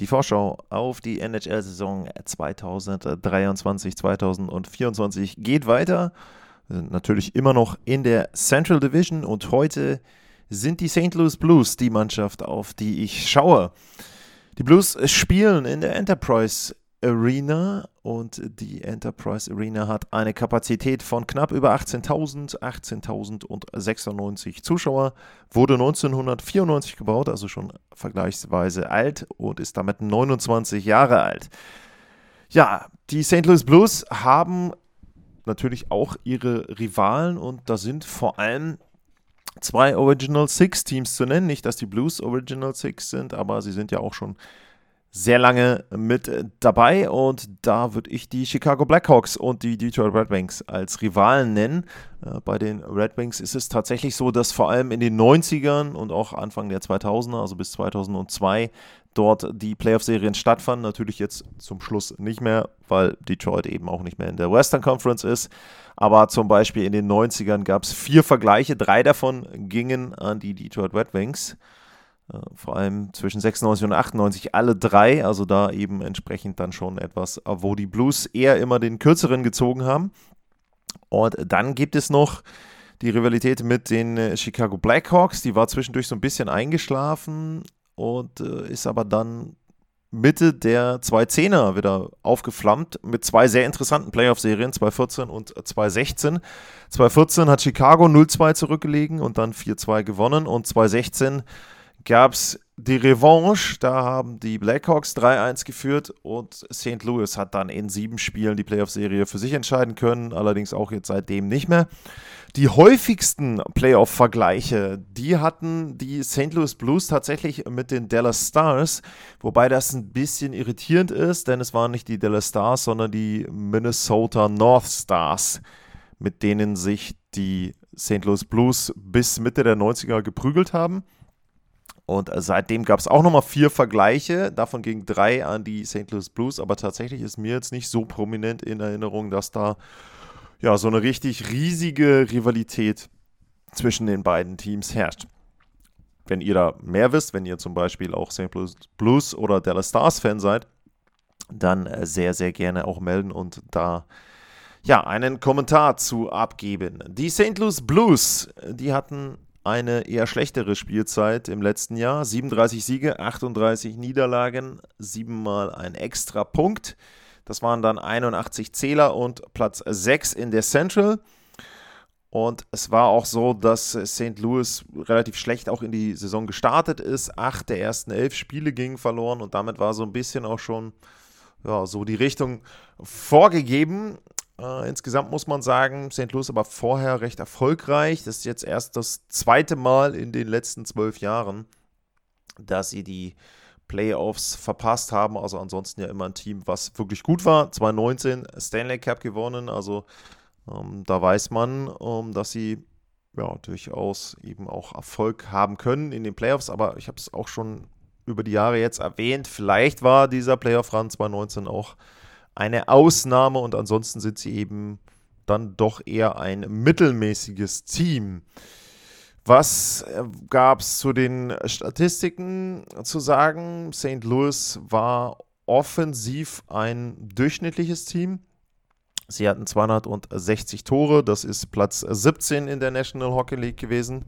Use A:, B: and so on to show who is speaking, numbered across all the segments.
A: Die Vorschau auf die NHL-Saison 2023-2024 geht weiter. Wir sind natürlich immer noch in der Central Division und heute sind die St. Louis Blues die Mannschaft, auf die ich schaue. Die Blues spielen in der Enterprise Arena und die Enterprise Arena hat eine Kapazität von knapp über 18.000, 18.096 Zuschauer, wurde 1994 gebaut, also schon vergleichsweise alt und ist damit 29 Jahre alt. Ja, die St. Louis Blues haben natürlich auch ihre Rivalen und da sind vor allem zwei Original Six Teams zu nennen. Nicht, dass die Blues Original Six sind, aber sie sind ja auch schon sehr lange mit dabei und da würde ich die Chicago Blackhawks und die Detroit Red Wings als Rivalen nennen. Äh, bei den Red Wings ist es tatsächlich so, dass vor allem in den 90ern und auch Anfang der 2000er, also bis 2002, dort die Playoff-Serien stattfanden. Natürlich jetzt zum Schluss nicht mehr, weil Detroit eben auch nicht mehr in der Western Conference ist. Aber zum Beispiel in den 90ern gab es vier Vergleiche, drei davon gingen an die Detroit Red Wings. Äh, vor allem zwischen 96 und 98 alle drei, also da eben entsprechend dann schon etwas, wo die Blues eher immer den kürzeren gezogen haben. Und dann gibt es noch die Rivalität mit den äh, Chicago Blackhawks, die war zwischendurch so ein bisschen eingeschlafen und äh, ist aber dann Mitte der 210er wieder aufgeflammt mit zwei sehr interessanten Playoff-Serien, 2014 und 2016. 2014 hat Chicago 0-2 zurückgelegen und dann 4-2 gewonnen und 2016 gab es die Revanche. Da haben die Blackhawks 3-1 geführt und St. Louis hat dann in sieben Spielen die Playoff-Serie für sich entscheiden können, allerdings auch jetzt seitdem nicht mehr. Die häufigsten Playoff-Vergleiche, die hatten die St. Louis Blues tatsächlich mit den Dallas Stars, wobei das ein bisschen irritierend ist, denn es waren nicht die Dallas Stars, sondern die Minnesota North Stars, mit denen sich die St. Louis Blues bis Mitte der 90er geprügelt haben. Und seitdem gab es auch nochmal vier Vergleiche. Davon gingen drei an die St. Louis Blues. Aber tatsächlich ist mir jetzt nicht so prominent in Erinnerung, dass da ja so eine richtig riesige Rivalität zwischen den beiden Teams herrscht. Wenn ihr da mehr wisst, wenn ihr zum Beispiel auch St. Louis Blues oder Dallas Stars Fan seid, dann äh, sehr, sehr gerne auch melden und da ja einen Kommentar zu abgeben. Die St. Louis Blues, die hatten eine eher schlechtere Spielzeit im letzten Jahr. 37 Siege, 38 Niederlagen, siebenmal ein extra Punkt. Das waren dann 81 Zähler und Platz 6 in der Central. Und es war auch so, dass St. Louis relativ schlecht auch in die Saison gestartet ist. Acht der ersten elf Spiele gingen verloren und damit war so ein bisschen auch schon ja, so die Richtung vorgegeben. Äh, insgesamt muss man sagen, St. Louis aber vorher recht erfolgreich. Das ist jetzt erst das zweite Mal in den letzten zwölf Jahren, dass sie die Playoffs verpasst haben. Also ansonsten ja immer ein Team, was wirklich gut war. 2019 Stanley Cup gewonnen. Also ähm, da weiß man, ähm, dass sie ja durchaus eben auch Erfolg haben können in den Playoffs. Aber ich habe es auch schon über die Jahre jetzt erwähnt. Vielleicht war dieser Playoff-Run 2019 auch eine Ausnahme und ansonsten sind sie eben dann doch eher ein mittelmäßiges Team. Was äh, gab es zu den Statistiken zu sagen? St. Louis war offensiv ein durchschnittliches Team. Sie hatten 260 Tore, das ist Platz 17 in der National Hockey League gewesen.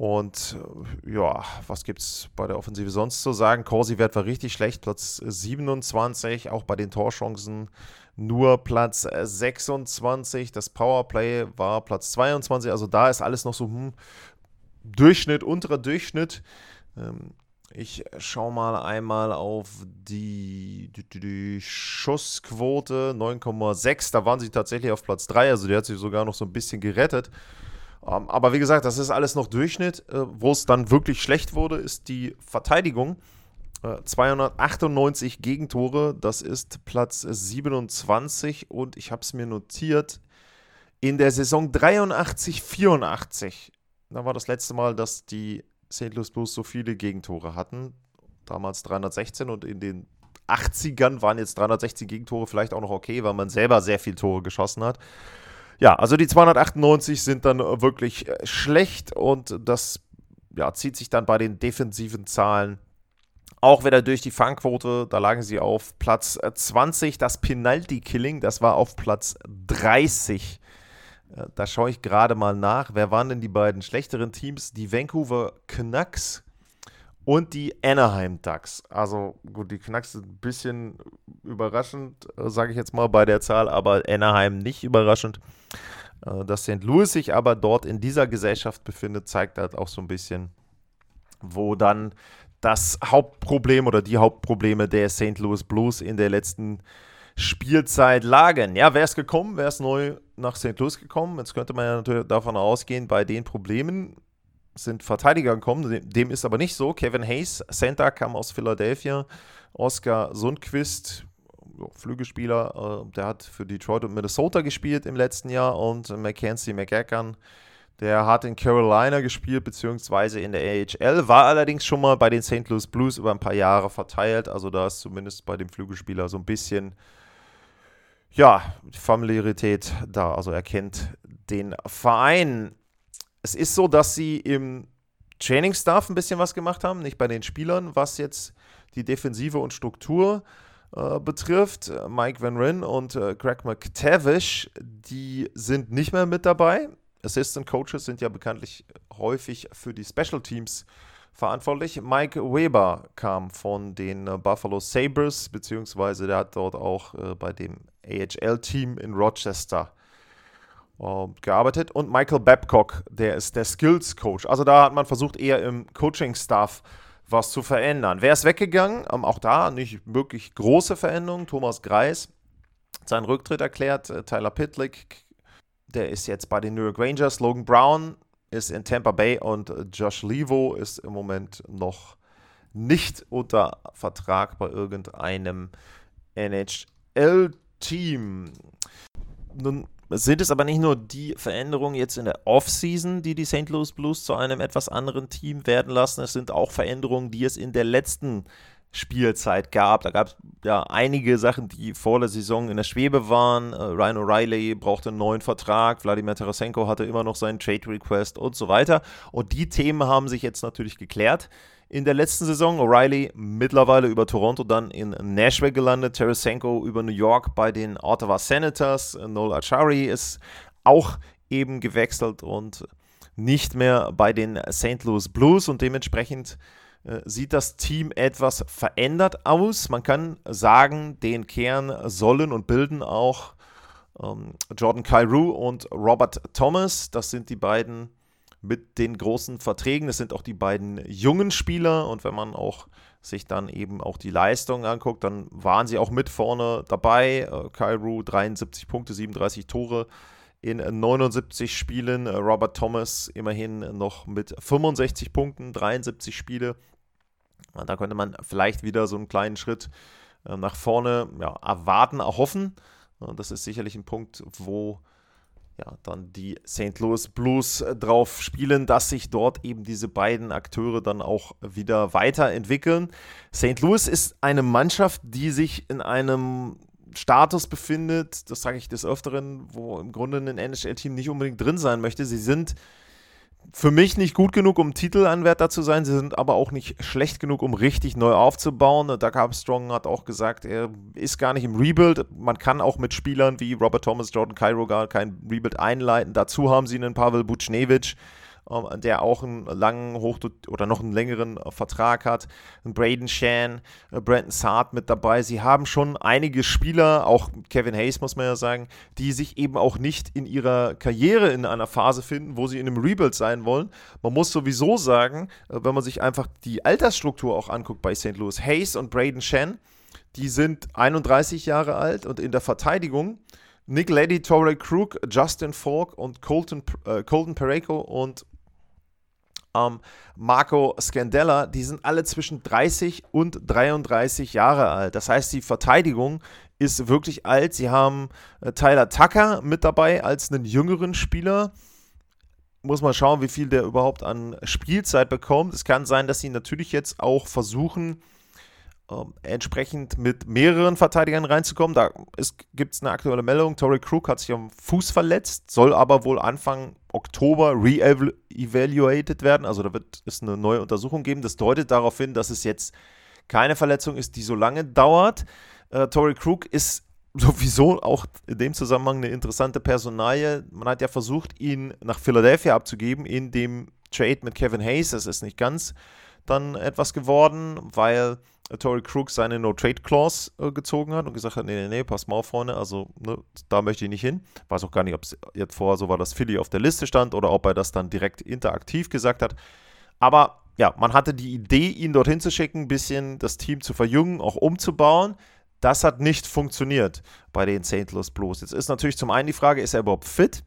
A: Und äh, ja, was gibt es bei der Offensive sonst zu sagen? Corsi-Wert war richtig schlecht, Platz 27, auch bei den Torchancen nur Platz 26. Das Powerplay war Platz 22, also da ist alles noch so hm, Durchschnitt, unterer Durchschnitt. Ähm, ich schaue mal einmal auf die, die, die Schussquote 9,6. Da waren sie tatsächlich auf Platz 3, also die hat sich sogar noch so ein bisschen gerettet. Ähm, aber wie gesagt, das ist alles noch Durchschnitt. Äh, wo es dann wirklich schlecht wurde, ist die Verteidigung. 298 äh, Gegentore, das ist Platz 27 und ich habe es mir notiert, in der Saison 83, 84, da war das letzte Mal, dass die St. Louis Blues so viele Gegentore hatten, damals 316 und in den 80ern waren jetzt 360 Gegentore vielleicht auch noch okay, weil man selber sehr viele Tore geschossen hat. Ja, also die 298 sind dann wirklich äh, schlecht und das ja, zieht sich dann bei den defensiven Zahlen auch wieder durch die Fangquote. Da lagen sie auf Platz 20. Äh, das Penalty-Killing, das war auf Platz 30. Äh, da schaue ich gerade mal nach. Wer waren denn die beiden schlechteren Teams? Die Vancouver Canucks und die Anaheim Ducks. Also gut, die Canucks sind ein bisschen überraschend, sage ich jetzt mal bei der Zahl, aber Anaheim nicht überraschend. Äh, dass St. Louis sich aber dort in dieser Gesellschaft befindet, zeigt halt auch so ein bisschen, wo dann das Hauptproblem oder die Hauptprobleme der St. Louis Blues in der letzten Spielzeit lagen. Ja, wer ist gekommen? Wer ist neu nach St. Louis gekommen? Jetzt könnte man ja natürlich davon ausgehen, bei den Problemen sind Verteidiger gekommen. Dem ist aber nicht so. Kevin Hayes, Center, kam aus Philadelphia. Oscar Sundquist, Flügelspieler, äh, der hat für Detroit und Minnesota gespielt im letzten Jahr und Mackenzie McEachern, der hat in Carolina gespielt, beziehungsweise in der AHL, war allerdings schon mal bei den St. Louis Blues über ein paar Jahre verteilt, also da ist zumindest bei dem Flügelspieler so ein bisschen, ja, Familiarität da, also er kennt den Verein. Es ist so, dass sie im Training-Staff ein bisschen was gemacht haben, nicht bei den Spielern, was jetzt die Defensive und Struktur äh, betrifft. Mike Van Ryn und äh, Greg McTavish, die sind nicht mehr mit dabei. Assistant Coaches sind ja bekanntlich häufig für die Special Teams verantwortlich. Mike Weber kam von den äh, Buffalo Sabres, beziehungsweise der hat dort auch äh, bei dem AHL-Team in Rochester gearbeitet. Und Michael Babcock, der ist der Skills Coach. Also da hat man versucht, eher im Coaching-Staff was zu verändern. Wer ist weggegangen? Ähm, auch da nicht wirklich große Veränderungen. Thomas Greis seinen Rücktritt erklärt. Äh, Tyler Pitlick, der ist jetzt bei den New York Rangers. Logan Brown ist in Tampa Bay und Josh Levo ist im Moment noch nicht unter Vertrag bei irgendeinem NHL-Team. Nun sind es aber nicht nur die Veränderungen jetzt in der Offseason, die die St. Louis Blues zu einem etwas anderen Team werden lassen. Es sind auch Veränderungen, die es in der letzten Spielzeit gab. Da gab es ja einige Sachen, die vor der Saison in der Schwebe waren. Äh, Ryan O'Reilly brauchte einen neuen Vertrag, Wladimir Tarasenko hatte immer noch seinen Trade Request und so weiter. Und die Themen haben sich jetzt natürlich geklärt in der letzten Saison. O'Reilly mittlerweile über Toronto, dann in Nashville gelandet. Tarasenko über New York bei den Ottawa Senators. Noel Achari ist auch eben gewechselt und nicht mehr bei den St. Louis Blues und dementsprechend äh, sieht das Team etwas verändert aus. Man kann sagen, den Kern sollen und bilden auch ähm, Jordan Cairo und Robert Thomas. Das sind die beiden mit den großen Verträgen. Das sind auch die beiden jungen Spieler und wenn man auch sich dann eben auch die Leistung anguckt, dann waren sie auch mit vorne dabei. Äh, Kairu 73 Punkte, 37 Tore in 79 Spielen. Äh, Robert Thomas immerhin noch mit 65 Punkten, 73 Spiele. Da könnte man vielleicht wieder so einen kleinen Schritt äh, nach vorne ja, erwarten, erhoffen. Das ist sicherlich ein Punkt, wo ja, dann die St. Louis Blues äh, drauf spielen, dass sich dort eben diese beiden Akteure dann auch wieder weiterentwickeln. St. Louis ist eine Mannschaft, die sich in einem Status befindet, das sage ich des Öfteren, wo im Grunde ein NHL-Team nicht unbedingt drin sein möchte. Sie sind für mich nicht gut genug, um Titelanwärter zu sein. Sie sind aber auch nicht schlecht genug, um richtig neu aufzubauen. Doug Armstrong hat auch gesagt, er ist gar nicht im Rebuild. Man kann auch mit Spielern wie Robert Thomas, Jordan Cairo gar kein Rebuild einleiten. Dazu haben sie einen Pavel Buchnevich, der auch einen langen Hoch- oder noch einen längeren äh, Vertrag hat. Braden Shan, äh, Brandon Saad mit dabei. Sie haben schon einige Spieler, auch Kevin Hayes muss man ja sagen, die sich eben auch nicht in ihrer Karriere in einer Phase finden, wo sie in einem Rebuild sein wollen. Man muss sowieso sagen, äh, wenn man sich einfach die Altersstruktur auch anguckt bei St. Louis, Hayes und Braden Shan, die sind 31 Jahre alt und in der Verteidigung Nick Leddy, Torrey Krug, Justin Falk und Colton, äh, Colton Pareko und ähm, Marco Scandella, die sind alle zwischen 30 und 33 Jahre alt. Das heißt, die Verteidigung ist wirklich alt. Sie haben äh, Tyler Tucker mit dabei als einen jüngeren Spieler. Muss man schauen, wie viel der überhaupt an Spielzeit bekommt. Es kann sein, dass sie natürlich jetzt auch versuchen, entsprechend mit mehreren Verteidigern reinzukommen. Da gibt es eine aktuelle Meldung. Tory Crook hat sich am Fuß verletzt, soll aber wohl Anfang Oktober re-evaluated werden. Also da wird es eine neue Untersuchung geben. Das deutet darauf hin, dass es jetzt keine Verletzung ist, die so lange dauert. Äh, Tory Crook ist sowieso auch in dem Zusammenhang eine interessante Personalie. Man hat ja versucht, ihn nach Philadelphia abzugeben in dem Trade mit Kevin Hayes. Das ist nicht ganz dann etwas geworden, weil Tory Crook seine No-Trade-Clause äh, gezogen hat und gesagt hat, nee, nee, nee, pass mal auf, Freunde, also ne, da möchte ich nicht hin. Weiß auch gar nicht, ob es jetzt vorher so war, dass Philly auf der Liste stand oder ob er das dann direkt interaktiv gesagt hat. Aber ja, man hatte die Idee, ihn dorthin zu schicken, ein bisschen das Team zu verjüngen, auch umzubauen. Das hat nicht funktioniert bei den St. Louis Blues. Jetzt ist natürlich zum einen die Frage, ist er überhaupt fit?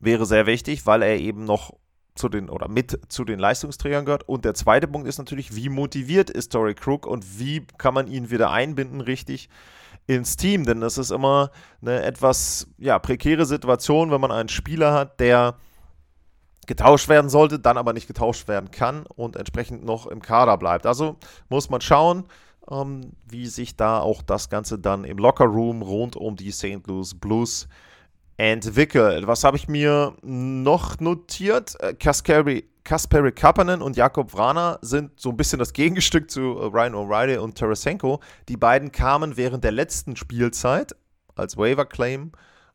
A: Wäre sehr wichtig, weil er eben noch zu den oder mit zu den Leistungsträgern gehört. Und der zweite Punkt ist natürlich, wie motiviert ist Tory Crook und wie kann man ihn wieder einbinden, richtig ins Team? Denn das ist immer eine etwas ja, prekäre Situation, wenn man einen Spieler hat, der getauscht werden sollte, dann aber nicht getauscht werden kann und entsprechend noch im Kader bleibt. Also muss man schauen, ähm, wie sich da auch das Ganze dann im Lockerroom rund um die St. Louis Blues entwickelt. Was habe ich mir noch notiert? Äh, Kasperi, Kasperi Kapanen und Jakob Vrana sind so ein bisschen das Gegenstück zu äh, Ryan O'Reilly und Tarasenko. Die beiden kamen während der letzten Spielzeit als Waiver Claim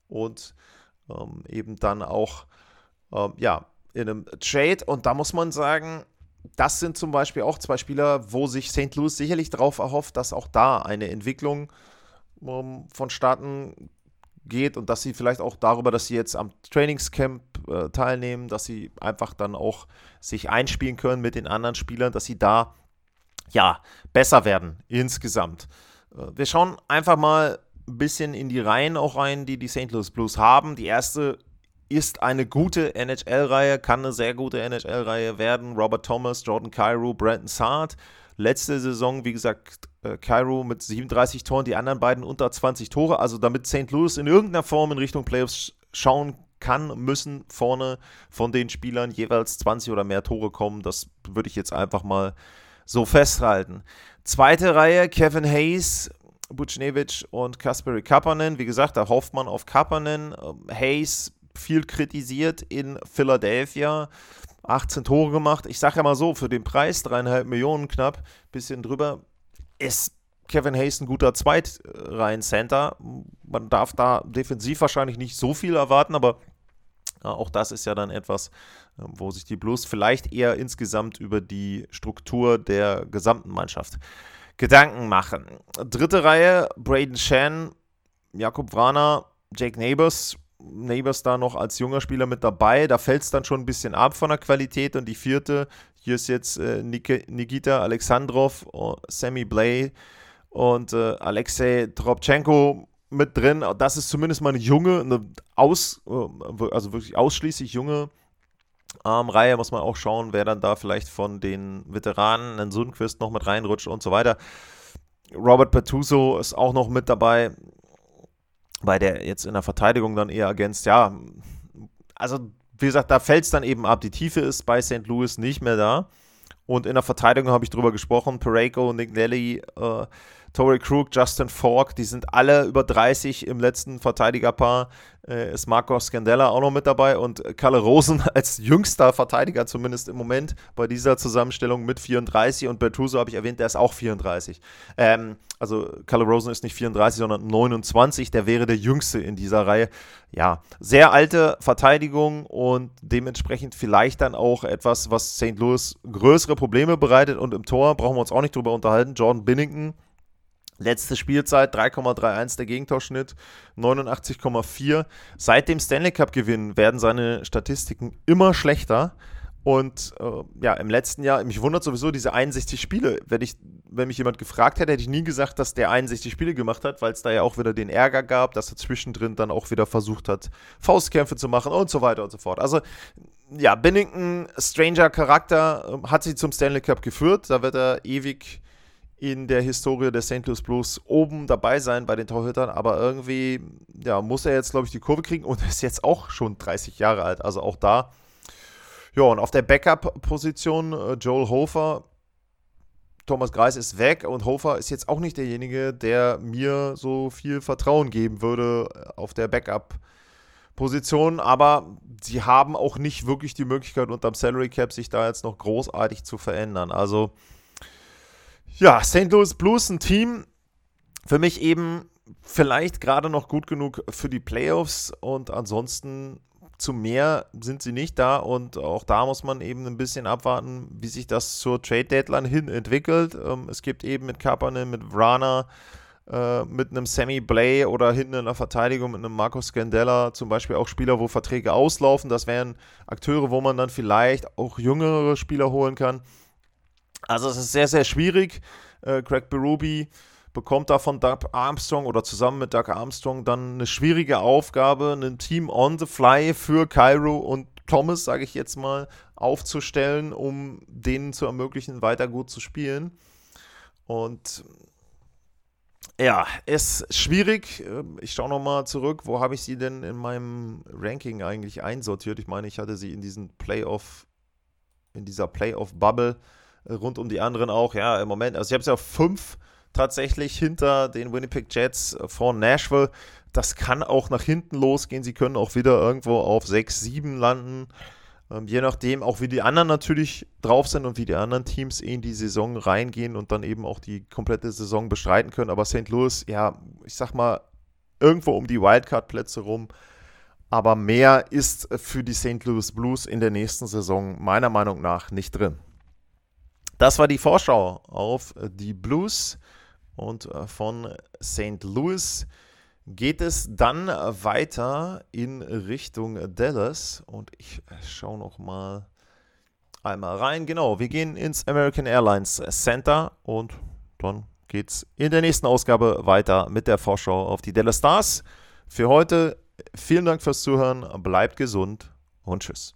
A: und ähm, eben dann auch ähm, ja, in einem Trade. Und da muss man sagen, das sind zum Beispiel auch zwei Spieler, wo sich St. Louis sicherlich darauf erhofft, dass auch da eine Entwicklung ähm, vonstatten geht und dass sie vielleicht auch darüber, dass sie jetzt am Trainingscamp äh, teilnehmen, dass sie einfach dann auch sich einspielen können mit den anderen Spielern, dass sie da ja besser werden insgesamt. Äh, wir schauen einfach mal ein bisschen in die Reihen auch rein, die die St. Louis Blues haben. Die erste ist eine gute NHL-Reihe, kann eine sehr gute NHL-Reihe werden. Robert Thomas, Jordan Cairo, Brandon Saad. Letzte Saison, wie gesagt, äh, Cairo mit 37 Toren, die anderen beiden unter 20 Tore. Also damit St. Louis in irgendeiner Form in Richtung Playoffs schauen kann, müssen vorne von den Spielern jeweils 20 oder mehr Tore kommen. Das würde ich jetzt einfach mal so festhalten. Zweite Reihe, Kevin Hayes, Buchnevich und Kasperi Kapanen. Wie gesagt, da hofft man auf Kapanen. Ähm, Hayes viel kritisiert in Philadelphia. 18 Tore gemacht. Ich sage ja mal so, für den Preis, dreieinhalb Millionen knapp, bisschen drüber, ist Kevin Hayes ein guter Zweitreihen-Center. Man darf da defensiv wahrscheinlich nicht so viel erwarten, aber auch das ist ja dann etwas, ähm, wo sich die Blues vielleicht eher insgesamt über die Struktur der gesamten Mannschaft Gedanken machen. Dritte Reihe, Braden Shan, Jakob Vrana, Jake Neighbors. Neighbors da noch als junger Spieler mit dabei. Da fällt es dann schon ein bisschen ab von der Qualität. Und die vierte, hier ist jetzt äh, Nikita Alexandrov, oh, Sammy Blay und äh, Alexei Tropchenko mit drin. Das ist zumindest mal eine junge, eine aus, äh, also wirklich ausschließlich junge ähm, Reihe. Muss man auch schauen, wer dann da vielleicht von den Veteranen, einen Sundquist noch mit reinrutscht und so weiter. Robert Pertuso ist auch noch mit dabei, weil der jetzt in der Verteidigung dann eher ergänzt. Ja, also wie gesagt, da fällt es dann eben ab. Die Tiefe ist bei St. Louis nicht mehr da. Und in der Verteidigung habe ich drüber gesprochen. Pareko, Nick Nelly, äh, Tory Krug, Justin Falk, die sind alle über 30 im letzten Verteidigerpaar. Äh, ist Marco Scandella auch noch mit dabei und Kalle Rosen als jüngster Verteidiger zumindest im Moment bei dieser Zusammenstellung mit 34 und Bertuzzo habe ich erwähnt, der ist auch 34. Ähm, also Kalle Rosen ist nicht 34, sondern 29, der wäre der jüngste in dieser Reihe. Ja, sehr alte Verteidigung und dementsprechend vielleicht dann auch etwas, was St. Louis größere Probleme bereitet und im Tor brauchen wir uns auch nicht drüber unterhalten. Jordan Binnington Letzte Spielzeit 3,31 der Gegentorschnitt, 89,4. Seit dem Stanley Cup-Gewinn werden seine Statistiken immer schlechter. Und äh, ja, im letzten Jahr, mich wundert sowieso diese 61 Spiele. Wenn, ich, wenn mich jemand gefragt hätte, hätte ich nie gesagt, dass der 61 Spiele gemacht hat, weil es da ja auch wieder den Ärger gab, dass er zwischendrin dann auch wieder versucht hat, Faustkämpfe zu machen und so weiter und so fort. Also ja, Binnington, Stranger Charakter, ähm, hat sie zum Stanley Cup geführt. Da wird er ewig in der Historie der St. Louis Blues oben dabei sein bei den Torhütern, aber irgendwie ja, muss er jetzt, glaube ich, die Kurve kriegen und ist jetzt auch schon 30 Jahre alt, also auch da. Ja, und auf der Backup-Position äh, Joel Hofer, Thomas Greis ist weg und Hofer ist jetzt auch nicht derjenige, der mir so viel Vertrauen geben würde äh, auf der Backup-Position, aber sie haben auch nicht wirklich die Möglichkeit, unterm Salary Cap sich da jetzt noch großartig zu verändern. Also ja, St. Louis Blues, ein Team, für mich eben vielleicht gerade noch gut genug für die Playoffs und ansonsten zu mehr sind sie nicht da und auch da muss man eben ein bisschen abwarten, wie sich das zur Trade Deadline hin entwickelt. Ähm, es gibt eben mit Kapanen, mit Vrana, äh, mit einem Sammy Blay oder hinten in der Verteidigung mit einem Marco Scandella zum Beispiel auch Spieler, wo Verträge auslaufen. Das wären Akteure, wo man dann vielleicht auch jüngere Spieler holen kann. Also es ist sehr, sehr schwierig. Äh, Craig Berube bekommt da von Doug Armstrong oder zusammen mit Doug Armstrong dann eine schwierige Aufgabe, ein Team on the fly für Cairo und Thomas, sage ich jetzt mal, aufzustellen, um denen zu ermöglichen, weiter gut zu spielen. Und ja, ist schwierig. Ähm, ich schaue nochmal zurück. Wo habe ich sie denn in meinem Ranking eigentlich einsortiert? Ich meine, ich hatte sie in diesen Playoff, in dieser Playoff-Bubble rund um die anderen auch. Ja, im Moment, also ich habe sie auf fünf tatsächlich hinter den Winnipeg Jets von Nashville. Das kann auch nach hinten losgehen. Sie können auch wieder irgendwo auf 6, 7 landen. Ähm, je nachdem, auch wie die anderen natürlich drauf sind und wie die anderen Teams in die Saison reingehen und dann eben auch die komplette Saison bestreiten können. Aber St. Louis, ja, ich sag mal, irgendwo um die Wildcard-Plätze rum. Aber mehr ist für die St. Louis Blues in der nächsten Saison meiner Meinung nach nicht drin. Das war die Vorschau auf die Blues und äh, von St. Louis geht es dann weiter in Richtung Dallas und ich schaue noch mal einmal rein. Genau, wir gehen ins American Airlines Center und dann geht es in der nächsten Ausgabe weiter mit der Vorschau auf die Dallas Stars. Für heute vielen Dank fürs Zuhören, bleibt gesund und tschüss.